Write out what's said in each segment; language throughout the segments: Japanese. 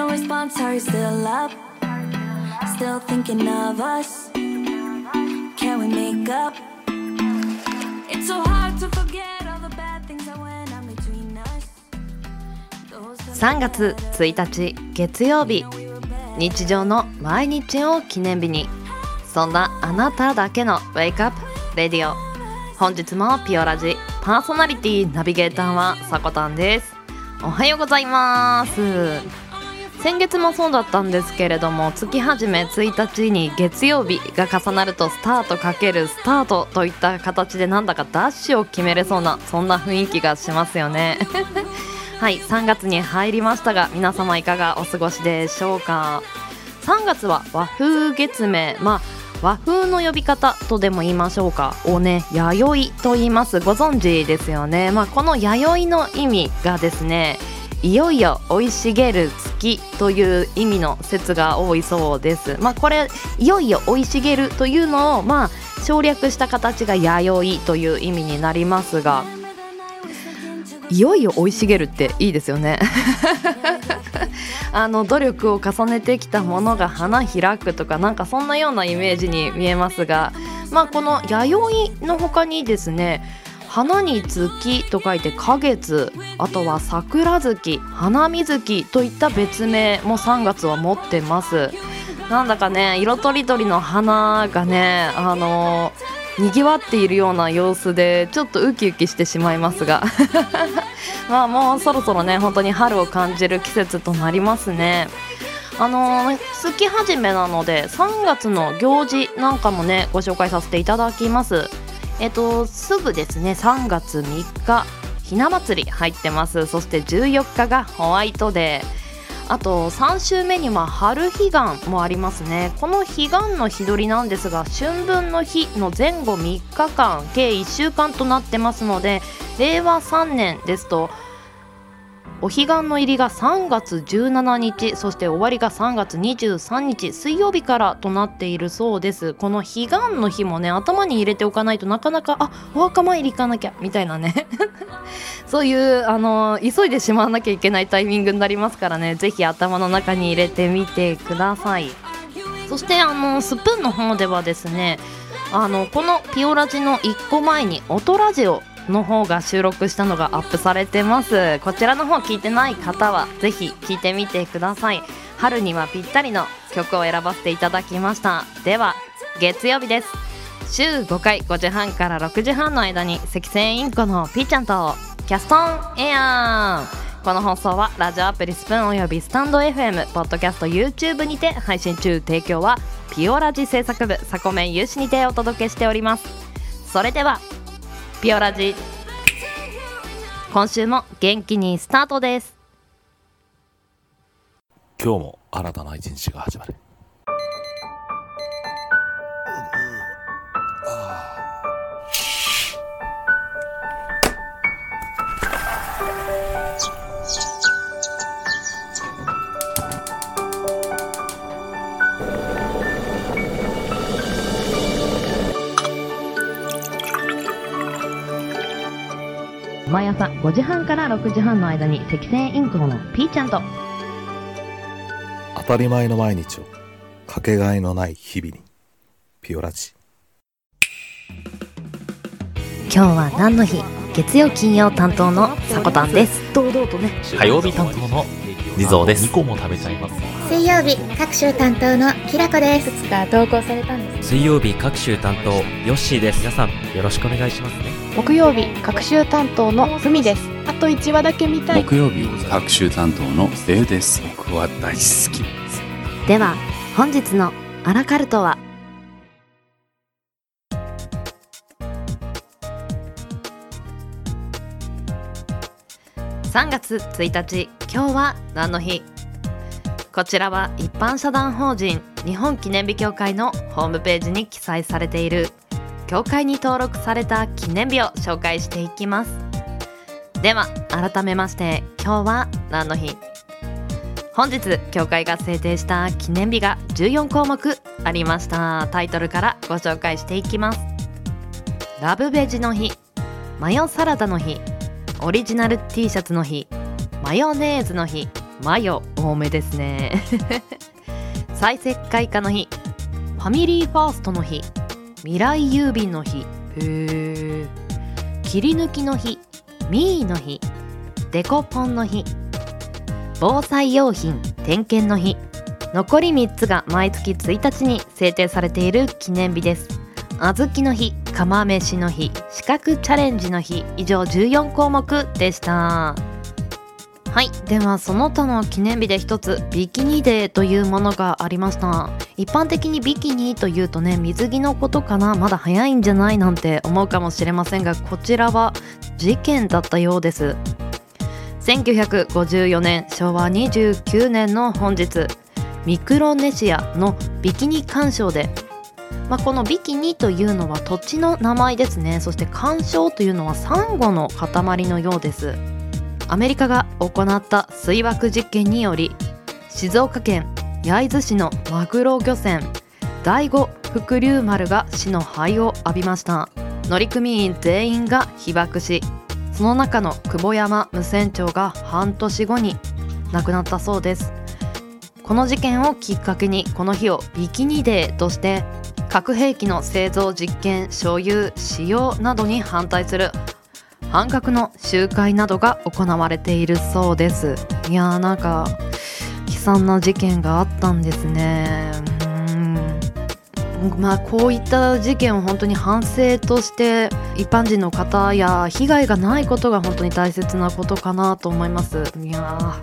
no response, are you still up? Still thinking of us? Can we make up? It's so hard to forget all the bad things that went on between us. Those 3月1日月曜日日常の毎日を記念日にそんなあなただけのウェイクアップレディオ本日もピオラジパーソナリティナビゲーターはさこたんですおはようございます先月もそうだったんですけれども月始め1日に月曜日が重なるとスタートかけるスタートといった形でなんだかダッシュを決めれそうなそんな雰囲気がしますよね。はい3月に入りましたが皆様いかがお過ごしでしょうか？3月は和風月明まあ和風の呼び方とでも言いましょうか。をね弥生と言います。ご存知ですよね。まあこの弥生の意味がですねいよいよ生い茂る月という意味の説が多いそうです。まあこれいよいよ生い茂るというのをまあ省略した形が弥生という意味になりますが。いよいよ生い茂るっていいですよね。あの努力を重ねてきたものが花開くとかなんかそんなようなイメージに見えますが。まあこの弥生の他にですね花に月と書いて花月あとは桜月花水月といった別名も3月は持ってます。なんだかね色とりどりの花がねあのにぎわっているような様子でちょっとウキウキしてしまいますが。まあもうそろそろね本当に春を感じる季節となりますね。あのー月始めなので3月の行事なんかもねご紹介させていただきます。えっとすぐですね3月3日ひな祭り入ってます。そして14日がホワイトデー。あと3週目には春彼岸もありますね。この彼岸の日取りなんですが春分の日の前後3日間計1週間となってますので令和3年ですとお彼岸の入りが3月17日そして終わりが3月23日水曜日からとなっているそうです。この彼岸の日もね頭に入れておかないとなかなかあお墓参り行かなきゃみたいなね。そういうあの急いでしまわなきゃいけないタイミングになりますからね。ぜひ頭の中に入れてみてください。そしてあのスプーンの方ではですねあのこのピオラジの1個前に音ラジオの方が収録したのがアップされてます。こちらの方聞いてない方はぜひ聞いてみてください。春にはぴったりの曲を選ばせていただきました。では月曜日です。週5回5時半から6時半の間に赤線インコのピーちゃんとキャストンエア。ーこの放送はラジオアプリスプーンおよびスタンド FM ポッドキャスト YouTube にて配信中。提供はピオラジ制作部サコメン有志にてお届けしております。それではピオラジ。今週も元気にスタートです。今日も新たな一日が始まる。毎朝5時半から6時半の間に赤線インコのピーちゃんと。当たり前の毎日をかけがえのない日々にピオラジ。今日は何の日？月曜金曜担当のさこたんです。堂々とね。火曜日担当の地蔵です。2個も食べちゃいます。水曜日各週担当のきらこです。つか投稿されたんです。水曜日各週担当ヨッシーです。皆さんよろしくお願いしますね。木曜日各週担当のふみです。あと1話だけ見たい。木曜日各週担当のデウです。僕は大好きです。では本日のアラカルトは3月1日今日は何の日？こちらは一般社団法人日本記念日協会のホームページに記載されている協会に登録された記念日を紹介していきます。では改めまして今日は何の日？本日協会が制定した記念日が14項目ありました。タイトルからご紹介していきます。ラブベジの日マヨサラダの日オリジナル T シャツの日。マヨネーズの日。マヨ多めですね。再石灰化の日。ファミリーファーストの日。未来郵便の日。へえ切り抜きの日。ミーの日。デコポンの日。防災用品。点検の日。残り3つが毎月1日に制定されている記念日です。小豆の日。釜飯の日。資格チャレンジの日。以上14項目でした。はい。ではその他の記念日で一つビキニデーというものがありました。一般的にビキニというとね水着のことかな。まだ早いんじゃないなんて思うかもしれませんがこちらは事件だったようです。1954年昭和29年の本日ミクロネシアのビキニ干渉でまあ、このビキニというのは土地の名前ですね。そして干渉というのはサンゴの塊のようです。アメリカが行った水爆実験により静岡県焼津市のマグロ漁船第五福竜丸が死の灰を浴びました。乗組員全員が被爆しその中の久保山無線長が半年後に亡くなったそうです。この事件をきっかけにこの日をビキニデーとして核兵器の製造実験所有使用などに反対する。反核の集会などが行われているそうです。いやーなんか悲惨な事件があったんですね。まあこういった事件を本当に反省として一般人の方や被害がないことが本当に大切なことかなと思います。いや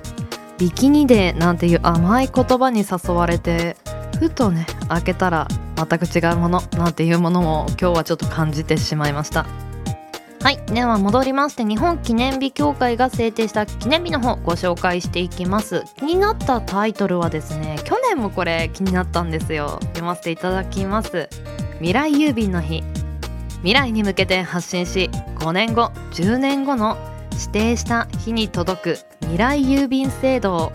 ビキニデなんていう甘い言葉に誘われてふとね開けたら全く違うものなんていうものも今日はちょっと感じてしまいました。はいでは戻りまして日本記念日協会が制定した記念日の方ご紹介していきます。気になったタイトルはですね去年もこれ気になったんですよ。読ませていただきます。未来郵便の日。未来に向けて発信し5年後10年後の指定した日に届く未来郵便制度を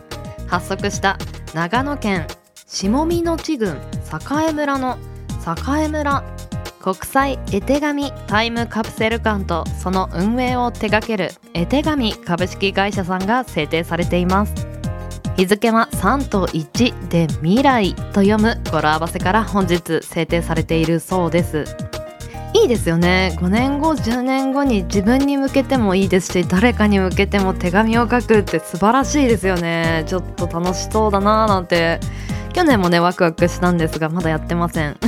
発足した長野県下見の地郡栄村の栄村国際絵手紙タイムカプセル館とその運営を手掛ける絵手紙株式会社さんが制定されています。日付は3と1で未来と読む語呂合わせから本日制定されているそうです。いいですよね。5年後10年後に自分に向けてもいいですし誰かに向けても手紙を書くって素晴らしいですよね。ちょっと楽しそうだなーなんて去年もねワクワクしたんですがまだやってません。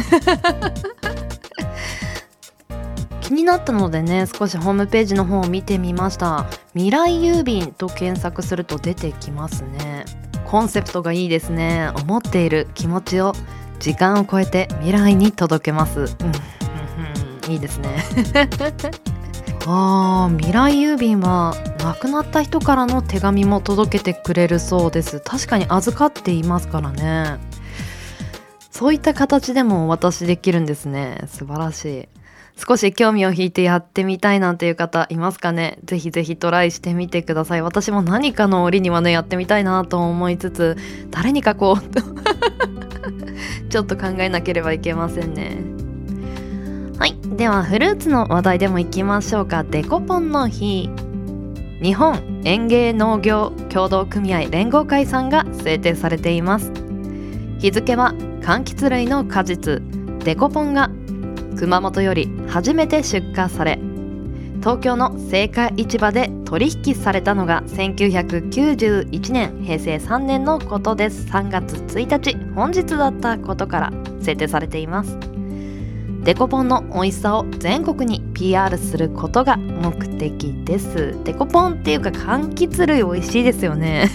気になったのでね少しホームページの方を見てみました。未来郵便と検索すると出てきますね。コンセプトがいいですね。思っている気持ちを時間を超えて未来に届けます。うん、いいですね。あー未来郵便は亡くなった人からの手紙も届けてくれるそうです。確かに預かっていますからね。そういった形でもお渡しできるんですね。素晴らしい。少し興味を引いてやってみたいなんていう方いますかね。ぜひぜひトライしてみてください。私も何かの折にはねやってみたいなと思いつつ誰に書こうと ちょっと考えなければいけませんね。はい。ではフルーツの話題でもいきましょうか。デコポンの日。日本園芸農業協同組合連合会さんが制定されています。日付は柑橘類の果実。デコポンが熊本より初めて出荷され。東京の青果市場で取引されたのが1991年平成3年のことです。3月1日本日だったことから制定されています。デコポンの美味しさを全国に PR することが目的です。デコポンっていうか柑橘類美味しいですよね。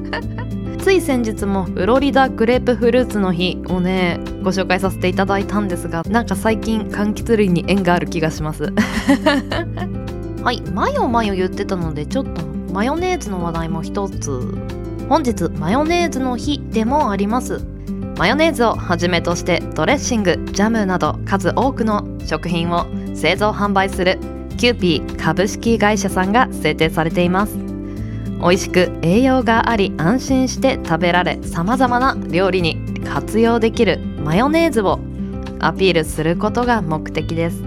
つい先日もフロリダグレープフルーツの日をねご紹介させていただいたんですがなんか最近柑橘類に縁がある気がします。はいマヨマヨ言ってたのでちょっとマヨネーズの話題も一つ。本日マヨネーズの日でもあります。マヨネーズをはじめとしてドレッシングジャムなど数多くの食品を製造販売するキューピー株式会社さんが制定されています。美味しく栄養があり安心して食べられさまざまな料理に活用できるマヨネーズをアピールすることが目的です。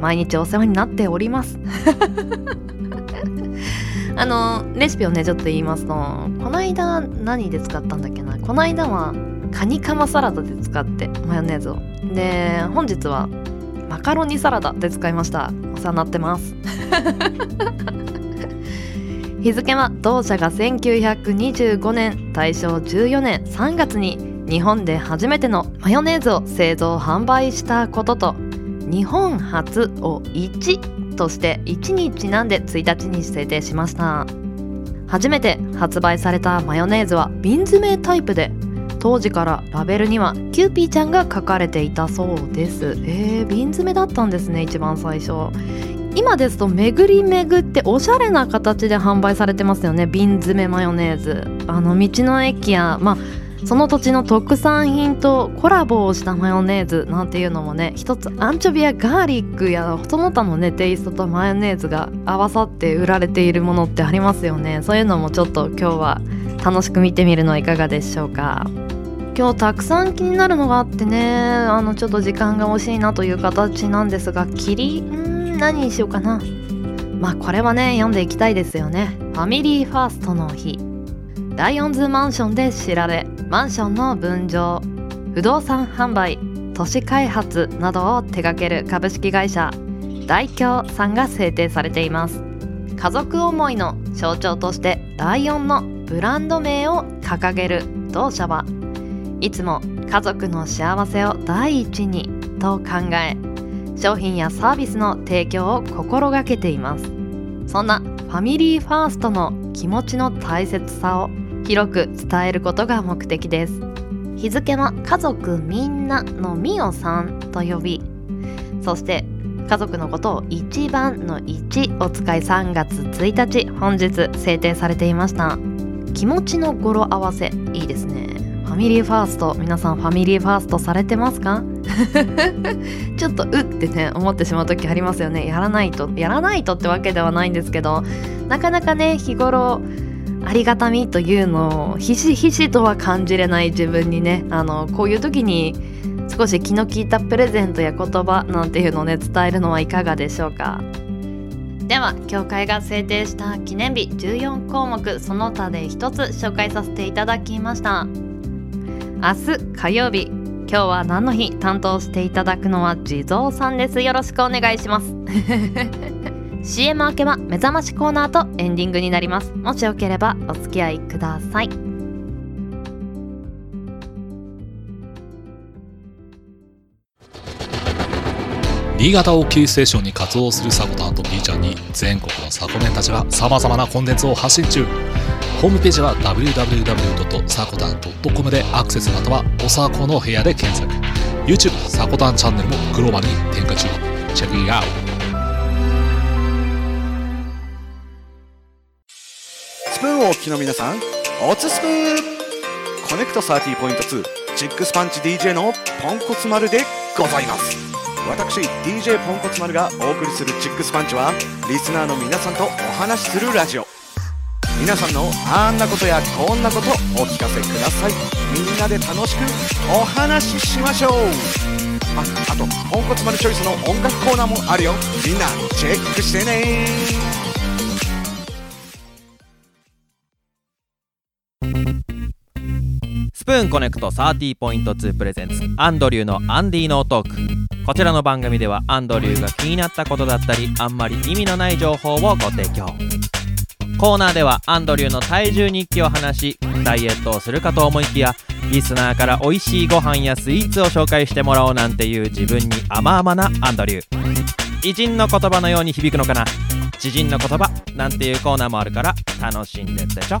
毎日お世話になっております。あのレシピをねちょっと言いますとこの間何で使ったんだっけな。この間はカニカマサラダで使ってマヨネーズを。で本日はマカロニサラダで使いました。お世話になってます。日付は同社が1925年大正14年3月に日本で初めてのマヨネーズを製造販売したことと日本初を1として1にちなんで1日に制定しました初めて発売されたマヨネーズは瓶詰めタイプで当時からラベルにはキューピーちゃんが描かれていたそうです。えー、瓶詰めだったんですね一番最初。今ですと巡り巡っておしゃれな形で販売されてますよね。瓶詰めマヨネーズ。あの道の駅やまあその土地の特産品とコラボをしたマヨネーズなんていうのもね一つアンチョビやガーリックやその他のねテイストとマヨネーズが合わさって売られているものってありますよね。そういうのもちょっと今日は楽しく見てみるのはいかがでしょうか。今日たくさん気になるのがあってね。あのちょっと時間が惜しいなという形なんですが霧ん何にしようかな。まあこれはね読んでいきたいですよね。ファミリーファーストの日。ライオンズマンションで知られマンションの分譲。不動産販売。都市開発などを手掛ける株式会社。大京さんが制定されています。家族思いの象徴としてライオンのブランド名を掲げる同社はいつも家族の幸せを第一にと考え商品やサービスの提供を心がけていますそんなファミリーファーストの気持ちの大切さを広く伝えることが目的です日付は家族みんなのみおさんと呼びそして家族のことを一番の1を使い3月1日本日制定されていました気持ちの語呂合わせいいですね。ァミリーファースト。皆さんファミリーファーストされてますか？ちょっとうってね思ってしまう時ありますよね。やらないとやらないとってわけではないんですけどなかなかね日頃ありがたみというのをひしひしとは感じれない自分にねあのこういう時に少し気の利いたプレゼントや言葉なんていうのをね伝えるのはいかがでしょうか？では協会が制定した記念日14項目その他で一つ紹介させていただきました。明日火曜日。今日は何の日担当していただくのは地蔵さんです。よろしくお願いします。CM 明けは目覚ましコーナーとエンディングになります。もしよければお付き合いください。新潟をキーステーションに活動するサコタンと B ちゃんに全国のサコメンたちが様々なコンテンツを発信中。ホームページは www.sakotan.com でアクセスまたはおさこの部屋で検索。YouTube サコタンチャンネルもグローバルに展開中。チェックインアウト。スプーンをお聞きの皆さんおつスプーン。コネクト30.2チックスパンチ DJ のポンコツ丸でございます。私 DJ ポンコツ丸がお送りするチックスパンチはリスナーの皆さんとお話しするラジオ。皆さんのあんなことやこんなことお聞かせください。みんなで楽しくお話ししましょう。ああとポンコツ丸チョイスの音楽コーナーもあるよ。みんなチェックしてね。スプーンコネクト30.2プレゼンツアンドリューのアンディのトーク。こちらの番組ではアンドリューが気になったことだったりあんまり意味のない情報をご提供。コーナーではアンドリューの体重日記を話しダイエットをするかと思いきやリスナーから美味しいご飯やスイーツを紹介してもらおうなんていう自分に甘々なアンドリュー。偉人の言葉のように響くのかな？知人の言葉なんていうコーナーもあるから楽しんでってちょ。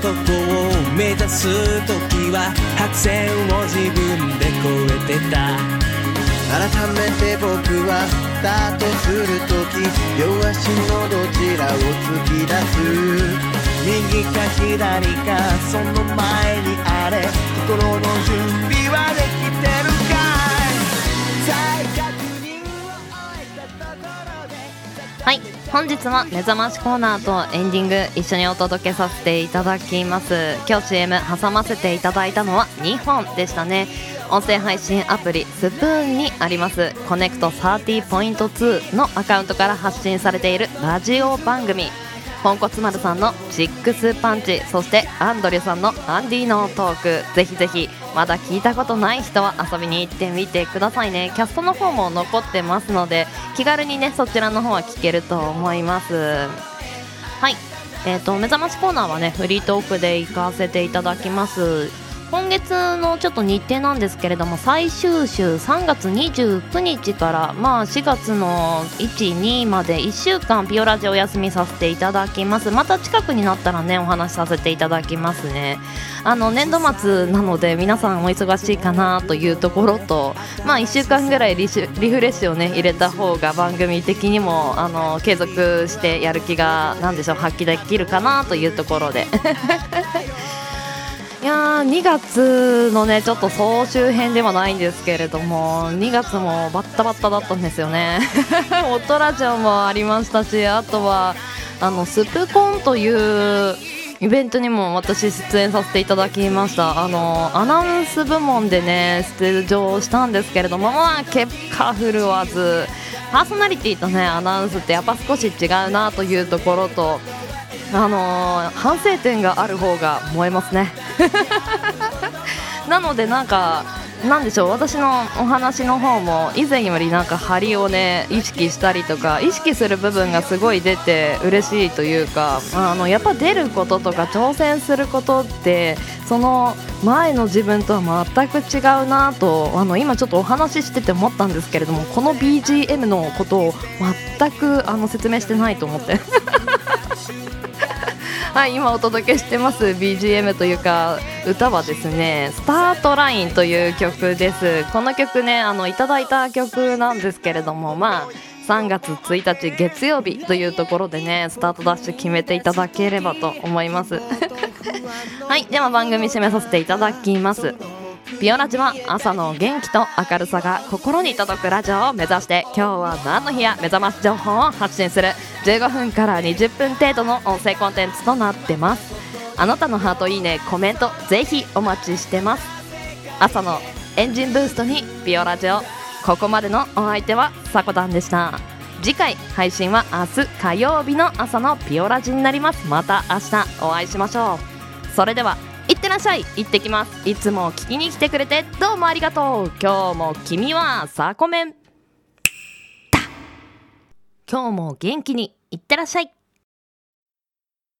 ここを目指す時は白線を自分で越えてた。改めて僕はスタートする時両足のどちらを突き出す。右か左かその前にあれ心の準備はできてるかい。再確認を終えたところではい。本日は目覚ましコーナーとエンディング一緒にお届けさせていただきます。今日 CM 挟ませていただいたのは2本でしたね。音声配信アプリスプーンにあります。コネクト30.2のアカウントから発信されているラジオ番組。ポンコツ丸さんのシックスパンチそしてアンドリュさんのアンディのトーク。ぜひぜひまだ聞いたことない人は遊びに行ってみてくださいね。キャストの方も残ってますので気軽にねそちらの方は聞けると思います。はい。えーと、目覚ましコーナーはねフリートークで行かせていただきます。今月のちょっと日程なんですけれども最終週3月29日からまあ4月の12まで1週間ピオラジお休みさせていただきます。また近くになったらねお話しさせていただきますね。あの年度末なので皆さんお忙しいかなというところとまあ1週間ぐらいリリフレッシュをね入れた方が番組的にもあの継続してやる気がなんでしょう発揮できるかなというところで。いや2月のねちょっと総集編ではないんですけれども2月もバッタバッタだったんですよね。オットラジオもありましたしあとはあのスプコンというイベントにも私出演させていただきました。あのアナウンス部門でね出場したんですけれどもまあ結果振るわずパーソナリティとねアナウンスってやっぱ少し違うなというところとあのー、反省点がある方が燃えますね。なのでなんかなんでしょう私のお話の方も以前よりなんか張りをね意識したりとか意識する部分がすごい出て嬉しいというかあのやっぱ出ることとか挑戦することってその前の自分とは全く違うなとあの今ちょっとお話ししてて思ったんですけれどもこの BGM のことを全くあの説明してないと思って。はい今お届けしてます BGM というか歌はですね「スタートライン」という曲です。この曲ねあのいただいた曲なんですけれどもまあ3月1日月曜日というところでねスタートダッシュ決めていただければと思います。はいでは番組締めさせていただきます。ピオラジは朝の元気と明るさが心に届くラジオを目指して今日は何の日や目覚まし情報を発信する。15分から20分程度の音声コンテンツとなってます。あなたのハートいいねコメントぜひお待ちしてます。朝のエンジンブーストにピオラジオここまでのお相手はさこたんでした。次回配信は明日火曜日の朝のピオラジになります。また明日お会いしましょう。それではいってらっしゃい。行ってきます。いつも聞きに来てくれて。どうもありがとう。今日も君はサコメン今日も元気にいってらっしゃい。